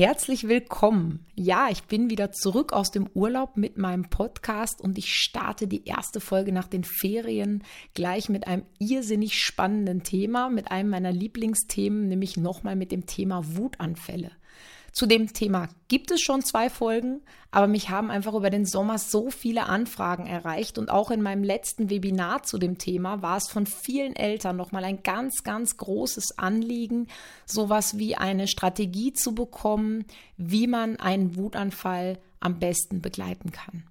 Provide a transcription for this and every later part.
Herzlich willkommen. Ja, ich bin wieder zurück aus dem Urlaub mit meinem Podcast und ich starte die erste Folge nach den Ferien gleich mit einem irrsinnig spannenden Thema, mit einem meiner Lieblingsthemen, nämlich nochmal mit dem Thema Wutanfälle. Zu dem Thema gibt es schon zwei Folgen, aber mich haben einfach über den Sommer so viele Anfragen erreicht und auch in meinem letzten Webinar zu dem Thema war es von vielen Eltern nochmal ein ganz, ganz großes Anliegen, sowas wie eine Strategie zu bekommen, wie man einen Wutanfall am besten begleiten kann.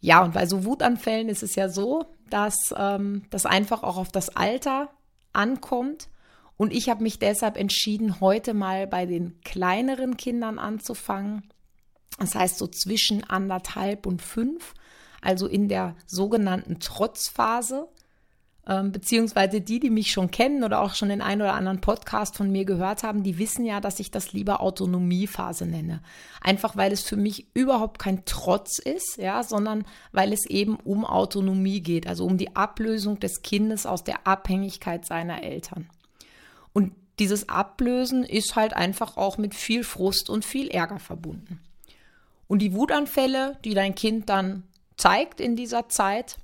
Ja, und bei so Wutanfällen ist es ja so, dass ähm, das einfach auch auf das Alter ankommt und ich habe mich deshalb entschieden, heute mal bei den kleineren Kindern anzufangen. Das heißt so zwischen anderthalb und fünf, also in der sogenannten Trotzphase. Ähm, beziehungsweise die, die mich schon kennen oder auch schon den einen oder anderen Podcast von mir gehört haben, die wissen ja, dass ich das lieber Autonomiephase nenne. Einfach weil es für mich überhaupt kein Trotz ist, ja, sondern weil es eben um Autonomie geht, also um die Ablösung des Kindes aus der Abhängigkeit seiner Eltern. Dieses Ablösen ist halt einfach auch mit viel Frust und viel Ärger verbunden. Und die Wutanfälle, die dein Kind dann zeigt in dieser Zeit,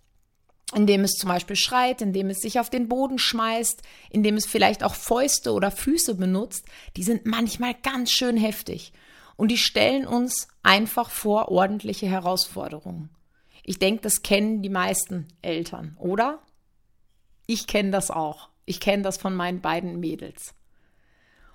indem es zum Beispiel schreit, indem es sich auf den Boden schmeißt, indem es vielleicht auch Fäuste oder Füße benutzt, die sind manchmal ganz schön heftig. Und die stellen uns einfach vor ordentliche Herausforderungen. Ich denke, das kennen die meisten Eltern, oder? Ich kenne das auch. Ich kenne das von meinen beiden Mädels.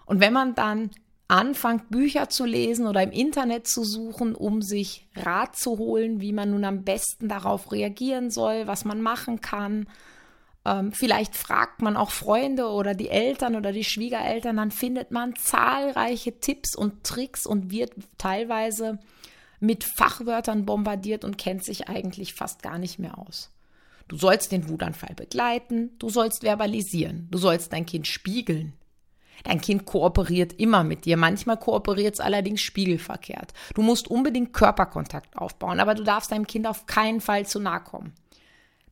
Und wenn man dann anfängt, Bücher zu lesen oder im Internet zu suchen, um sich Rat zu holen, wie man nun am besten darauf reagieren soll, was man machen kann, ähm, vielleicht fragt man auch Freunde oder die Eltern oder die Schwiegereltern, dann findet man zahlreiche Tipps und Tricks und wird teilweise mit Fachwörtern bombardiert und kennt sich eigentlich fast gar nicht mehr aus. Du sollst den Wutanfall begleiten, du sollst verbalisieren, du sollst dein Kind spiegeln. Dein Kind kooperiert immer mit dir, manchmal kooperiert es allerdings spiegelverkehrt. Du musst unbedingt Körperkontakt aufbauen, aber du darfst deinem Kind auf keinen Fall zu nahe kommen.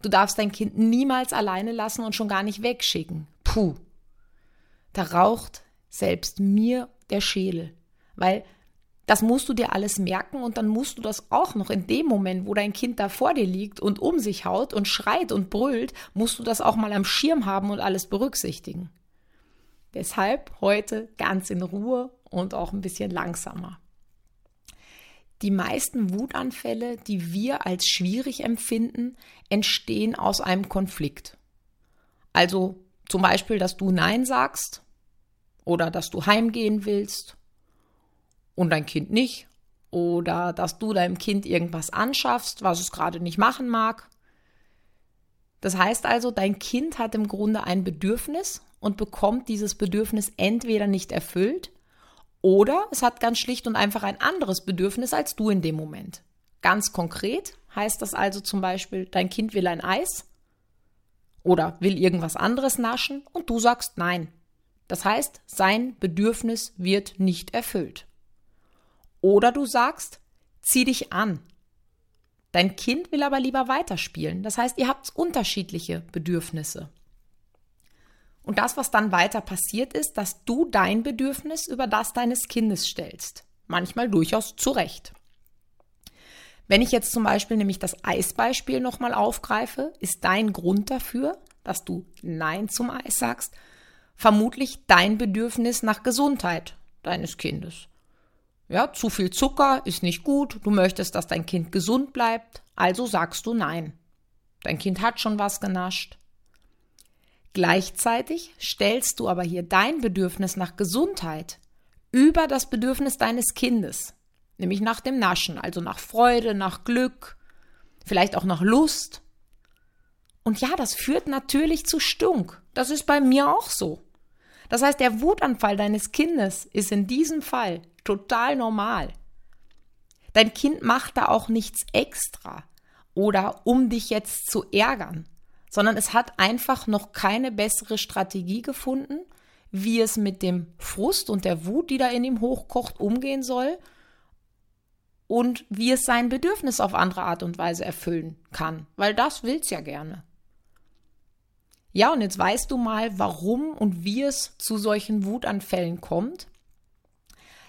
Du darfst dein Kind niemals alleine lassen und schon gar nicht wegschicken. Puh. Da raucht selbst mir der Schädel, weil das musst du dir alles merken und dann musst du das auch noch in dem Moment, wo dein Kind da vor dir liegt und um sich haut und schreit und brüllt, musst du das auch mal am Schirm haben und alles berücksichtigen. Deshalb heute ganz in Ruhe und auch ein bisschen langsamer. Die meisten Wutanfälle, die wir als schwierig empfinden, entstehen aus einem Konflikt. Also zum Beispiel, dass du Nein sagst oder dass du heimgehen willst und dein Kind nicht. Oder dass du deinem Kind irgendwas anschaffst, was es gerade nicht machen mag. Das heißt also, dein Kind hat im Grunde ein Bedürfnis und bekommt dieses Bedürfnis entweder nicht erfüllt oder es hat ganz schlicht und einfach ein anderes Bedürfnis als du in dem Moment. Ganz konkret heißt das also zum Beispiel, dein Kind will ein Eis oder will irgendwas anderes naschen und du sagst nein. Das heißt, sein Bedürfnis wird nicht erfüllt. Oder du sagst, zieh dich an. Dein Kind will aber lieber weiterspielen. Das heißt, ihr habt unterschiedliche Bedürfnisse. Und das, was dann weiter passiert, ist, dass du dein Bedürfnis über das deines Kindes stellst. Manchmal durchaus zu Recht. Wenn ich jetzt zum Beispiel nämlich das Eisbeispiel nochmal aufgreife, ist dein Grund dafür, dass du Nein zum Eis sagst, vermutlich dein Bedürfnis nach Gesundheit deines Kindes. Ja, zu viel Zucker ist nicht gut, du möchtest, dass dein Kind gesund bleibt, also sagst du nein. Dein Kind hat schon was genascht. Gleichzeitig stellst du aber hier dein Bedürfnis nach Gesundheit über das Bedürfnis deines Kindes, nämlich nach dem Naschen, also nach Freude, nach Glück, vielleicht auch nach Lust. Und ja, das führt natürlich zu Stunk. Das ist bei mir auch so. Das heißt, der Wutanfall deines Kindes ist in diesem Fall total normal. Dein Kind macht da auch nichts extra oder um dich jetzt zu ärgern, sondern es hat einfach noch keine bessere Strategie gefunden, wie es mit dem Frust und der Wut, die da in ihm hochkocht, umgehen soll und wie es sein Bedürfnis auf andere Art und Weise erfüllen kann, weil das will es ja gerne. Ja, und jetzt weißt du mal, warum und wie es zu solchen Wutanfällen kommt.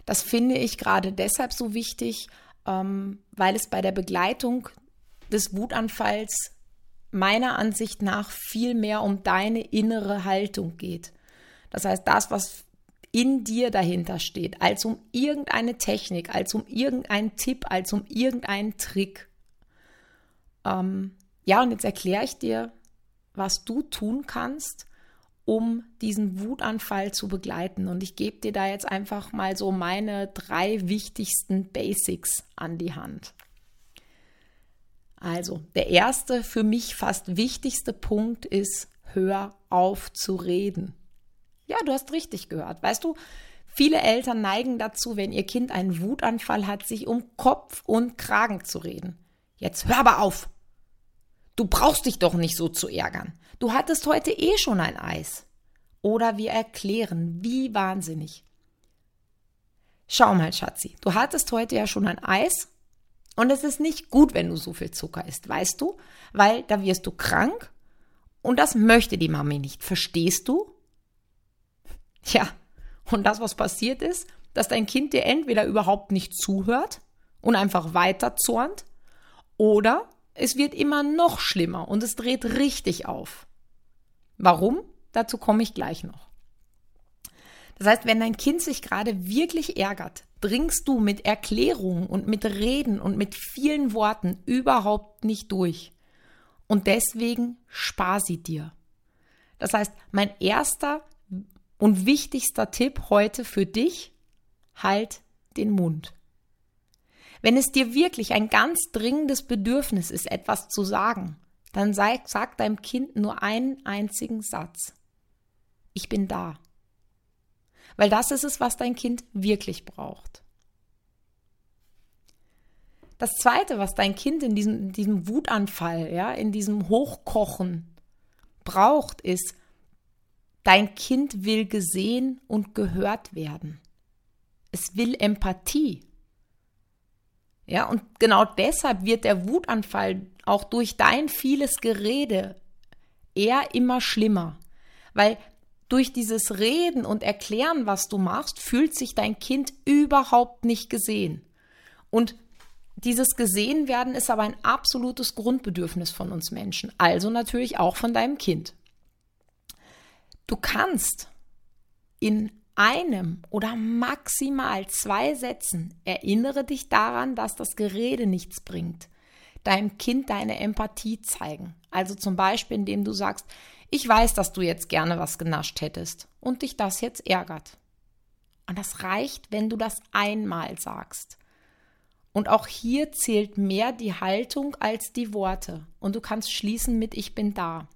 Das finde ich gerade deshalb so wichtig, ähm, weil es bei der Begleitung des Wutanfalls meiner Ansicht nach viel mehr um deine innere Haltung geht. Das heißt, das, was in dir dahinter steht, als um irgendeine Technik, als um irgendeinen Tipp, als um irgendeinen Trick. Ähm, ja, und jetzt erkläre ich dir, was du tun kannst, um diesen Wutanfall zu begleiten. Und ich gebe dir da jetzt einfach mal so meine drei wichtigsten Basics an die Hand. Also, der erste, für mich fast wichtigste Punkt ist, hör auf zu reden. Ja, du hast richtig gehört. Weißt du, viele Eltern neigen dazu, wenn ihr Kind einen Wutanfall hat, sich um Kopf und Kragen zu reden. Jetzt hör aber auf. Du brauchst dich doch nicht so zu ärgern. Du hattest heute eh schon ein Eis. Oder wir erklären, wie wahnsinnig. Schau mal, Schatzi, du hattest heute ja schon ein Eis und es ist nicht gut, wenn du so viel Zucker isst, weißt du? Weil da wirst du krank und das möchte die Mami nicht. Verstehst du? Ja, und das, was passiert ist, dass dein Kind dir entweder überhaupt nicht zuhört und einfach weiter zornt, oder es wird immer noch schlimmer und es dreht richtig auf. Warum? Dazu komme ich gleich noch. Das heißt, wenn dein Kind sich gerade wirklich ärgert, dringst du mit Erklärungen und mit Reden und mit vielen Worten überhaupt nicht durch. Und deswegen spar sie dir. Das heißt, mein erster und wichtigster Tipp heute für dich, halt den Mund. Wenn es dir wirklich ein ganz dringendes Bedürfnis ist, etwas zu sagen, dann sag, sag deinem Kind nur einen einzigen Satz. Ich bin da. Weil das ist es, was dein Kind wirklich braucht. Das zweite, was dein Kind in diesem, in diesem Wutanfall, ja, in diesem Hochkochen braucht, ist Dein Kind will gesehen und gehört werden. Es will Empathie. Ja, und genau deshalb wird der Wutanfall auch durch dein vieles Gerede eher immer schlimmer. Weil durch dieses Reden und Erklären, was du machst, fühlt sich dein Kind überhaupt nicht gesehen. Und dieses Gesehenwerden ist aber ein absolutes Grundbedürfnis von uns Menschen, also natürlich auch von deinem Kind. Du kannst in einem oder maximal zwei Sätzen erinnere dich daran, dass das Gerede nichts bringt. Deinem Kind deine Empathie zeigen. Also zum Beispiel, indem du sagst, ich weiß, dass du jetzt gerne was genascht hättest und dich das jetzt ärgert. Und das reicht, wenn du das einmal sagst. Und auch hier zählt mehr die Haltung als die Worte. Und du kannst schließen mit Ich bin da.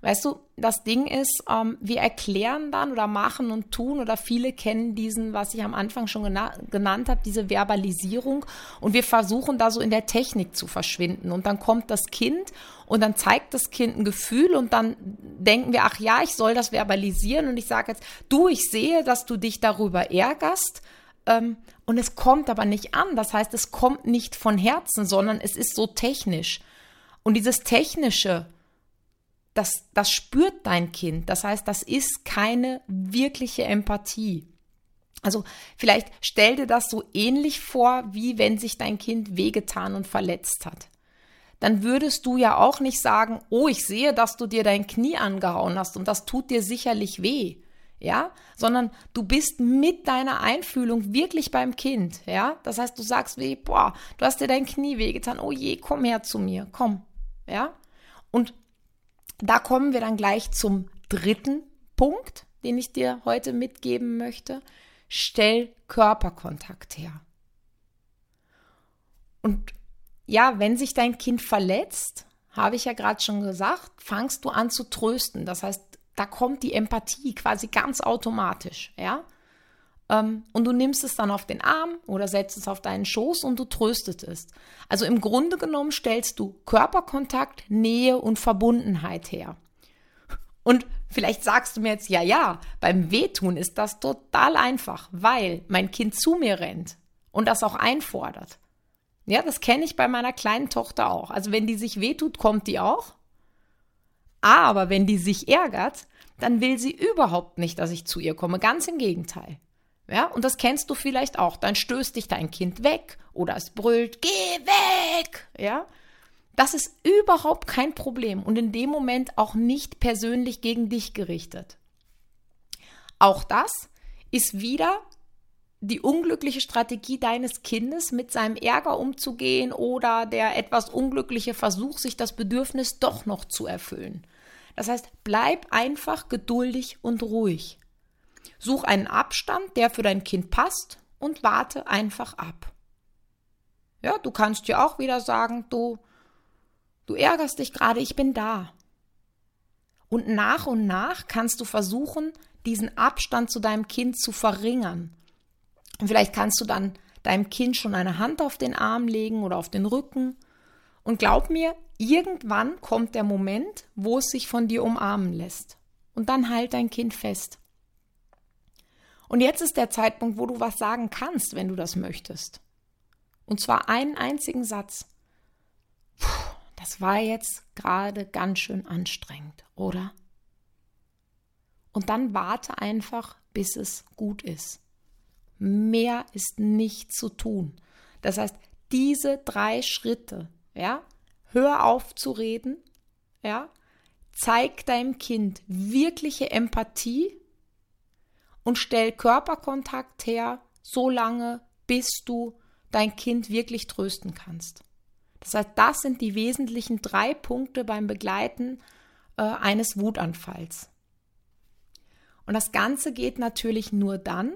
Weißt du, das Ding ist, ähm, wir erklären dann oder machen und tun oder viele kennen diesen, was ich am Anfang schon gena genannt habe, diese Verbalisierung und wir versuchen da so in der Technik zu verschwinden und dann kommt das Kind und dann zeigt das Kind ein Gefühl und dann denken wir, ach ja, ich soll das verbalisieren und ich sage jetzt, du, ich sehe, dass du dich darüber ärgerst ähm, und es kommt aber nicht an. Das heißt, es kommt nicht von Herzen, sondern es ist so technisch. Und dieses Technische, das, das spürt dein Kind. Das heißt, das ist keine wirkliche Empathie. Also vielleicht stell dir das so ähnlich vor, wie wenn sich dein Kind wehgetan und verletzt hat. Dann würdest du ja auch nicht sagen, oh, ich sehe, dass du dir dein Knie angehauen hast und das tut dir sicherlich weh. Ja, sondern du bist mit deiner Einfühlung wirklich beim Kind, ja? Das heißt, du sagst wie, boah, du hast dir dein Knie wehgetan, oh je, komm her zu mir, komm, ja? Und da kommen wir dann gleich zum dritten Punkt, den ich dir heute mitgeben möchte. Stell Körperkontakt her. Und ja, wenn sich dein Kind verletzt, habe ich ja gerade schon gesagt, fangst du an zu trösten. Das heißt, da kommt die Empathie quasi ganz automatisch, ja. Ähm, und du nimmst es dann auf den Arm oder setzt es auf deinen Schoß und du tröstest es. Also im Grunde genommen stellst du Körperkontakt, Nähe und Verbundenheit her. Und vielleicht sagst du mir jetzt, ja, ja, beim Wehtun ist das total einfach, weil mein Kind zu mir rennt und das auch einfordert. Ja, das kenne ich bei meiner kleinen Tochter auch. Also wenn die sich wehtut, kommt die auch. Aber wenn die sich ärgert, dann will sie überhaupt nicht, dass ich zu ihr komme. Ganz im Gegenteil. Ja, und das kennst du vielleicht auch. Dann stößt dich dein Kind weg oder es brüllt, geh weg. Ja, das ist überhaupt kein Problem und in dem Moment auch nicht persönlich gegen dich gerichtet. Auch das ist wieder die unglückliche Strategie deines Kindes, mit seinem Ärger umzugehen oder der etwas unglückliche Versuch, sich das Bedürfnis doch noch zu erfüllen. Das heißt, bleib einfach geduldig und ruhig. Such einen Abstand, der für dein Kind passt und warte einfach ab. Ja, du kannst dir auch wieder sagen, du, du ärgerst dich gerade, ich bin da. Und nach und nach kannst du versuchen, diesen Abstand zu deinem Kind zu verringern und vielleicht kannst du dann deinem Kind schon eine Hand auf den Arm legen oder auf den Rücken. Und glaub mir, irgendwann kommt der Moment, wo es sich von dir umarmen lässt. Und dann halt dein Kind fest. Und jetzt ist der Zeitpunkt, wo du was sagen kannst, wenn du das möchtest. Und zwar einen einzigen Satz. Puh, das war jetzt gerade ganz schön anstrengend, oder? Und dann warte einfach, bis es gut ist. Mehr ist nicht zu tun. Das heißt, diese drei Schritte, ja, hör auf zu reden, ja, zeig deinem Kind wirkliche Empathie und stell Körperkontakt her, so lange, bis du dein Kind wirklich trösten kannst. Das heißt, das sind die wesentlichen drei Punkte beim Begleiten äh, eines Wutanfalls. Und das Ganze geht natürlich nur dann,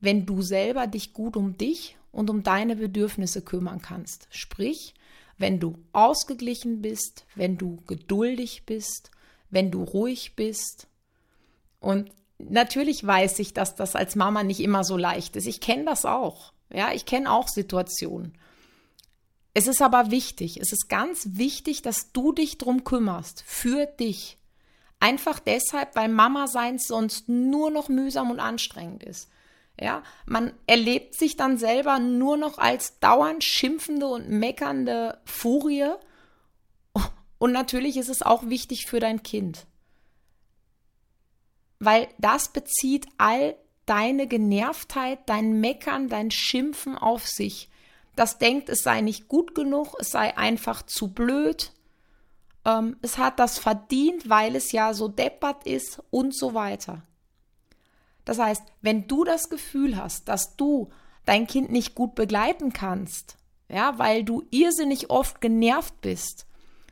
wenn du selber dich gut um dich und um deine Bedürfnisse kümmern kannst. Sprich, wenn du ausgeglichen bist, wenn du geduldig bist, wenn du ruhig bist. Und natürlich weiß ich, dass das als Mama nicht immer so leicht ist. Ich kenne das auch. Ja, ich kenne auch Situationen. Es ist aber wichtig, es ist ganz wichtig, dass du dich drum kümmerst, für dich. Einfach deshalb, weil Mama sein sonst nur noch mühsam und anstrengend ist. Ja, man erlebt sich dann selber nur noch als dauernd schimpfende und meckernde Furie. Und natürlich ist es auch wichtig für dein Kind. Weil das bezieht all deine Genervtheit, dein Meckern, dein Schimpfen auf sich. Das denkt, es sei nicht gut genug, es sei einfach zu blöd, ähm, es hat das verdient, weil es ja so deppert ist und so weiter. Das heißt, wenn du das Gefühl hast, dass du dein Kind nicht gut begleiten kannst, ja, weil du irrsinnig oft genervt bist,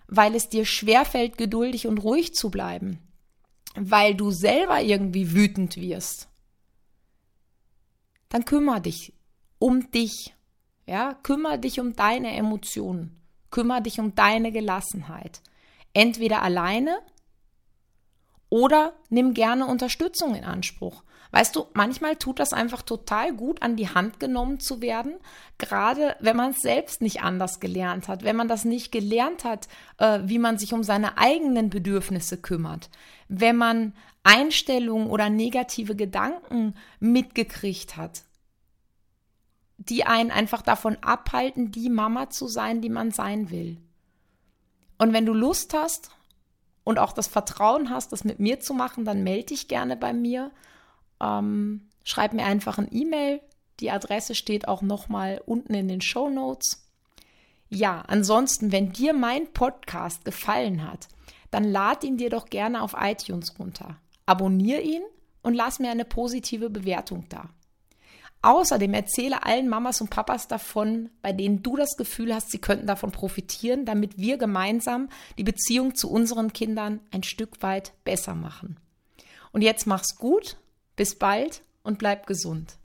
weil es dir schwerfällt, geduldig und ruhig zu bleiben, weil du selber irgendwie wütend wirst, dann kümmere dich um dich. Ja, kümmere dich um deine Emotionen, kümmere dich um deine Gelassenheit. Entweder alleine oder nimm gerne Unterstützung in Anspruch. Weißt du, manchmal tut das einfach total gut, an die Hand genommen zu werden, gerade wenn man es selbst nicht anders gelernt hat, wenn man das nicht gelernt hat, äh, wie man sich um seine eigenen Bedürfnisse kümmert, wenn man Einstellungen oder negative Gedanken mitgekriegt hat, die einen einfach davon abhalten, die Mama zu sein, die man sein will. Und wenn du Lust hast und auch das Vertrauen hast, das mit mir zu machen, dann melde dich gerne bei mir ähm, schreib mir einfach ein E-Mail. Die Adresse steht auch nochmal unten in den Show Notes. Ja, ansonsten, wenn dir mein Podcast gefallen hat, dann lad ihn dir doch gerne auf iTunes runter. Abonnier ihn und lass mir eine positive Bewertung da. Außerdem erzähle allen Mamas und Papas davon, bei denen du das Gefühl hast, sie könnten davon profitieren, damit wir gemeinsam die Beziehung zu unseren Kindern ein Stück weit besser machen. Und jetzt mach's gut bis bald und bleib gesund.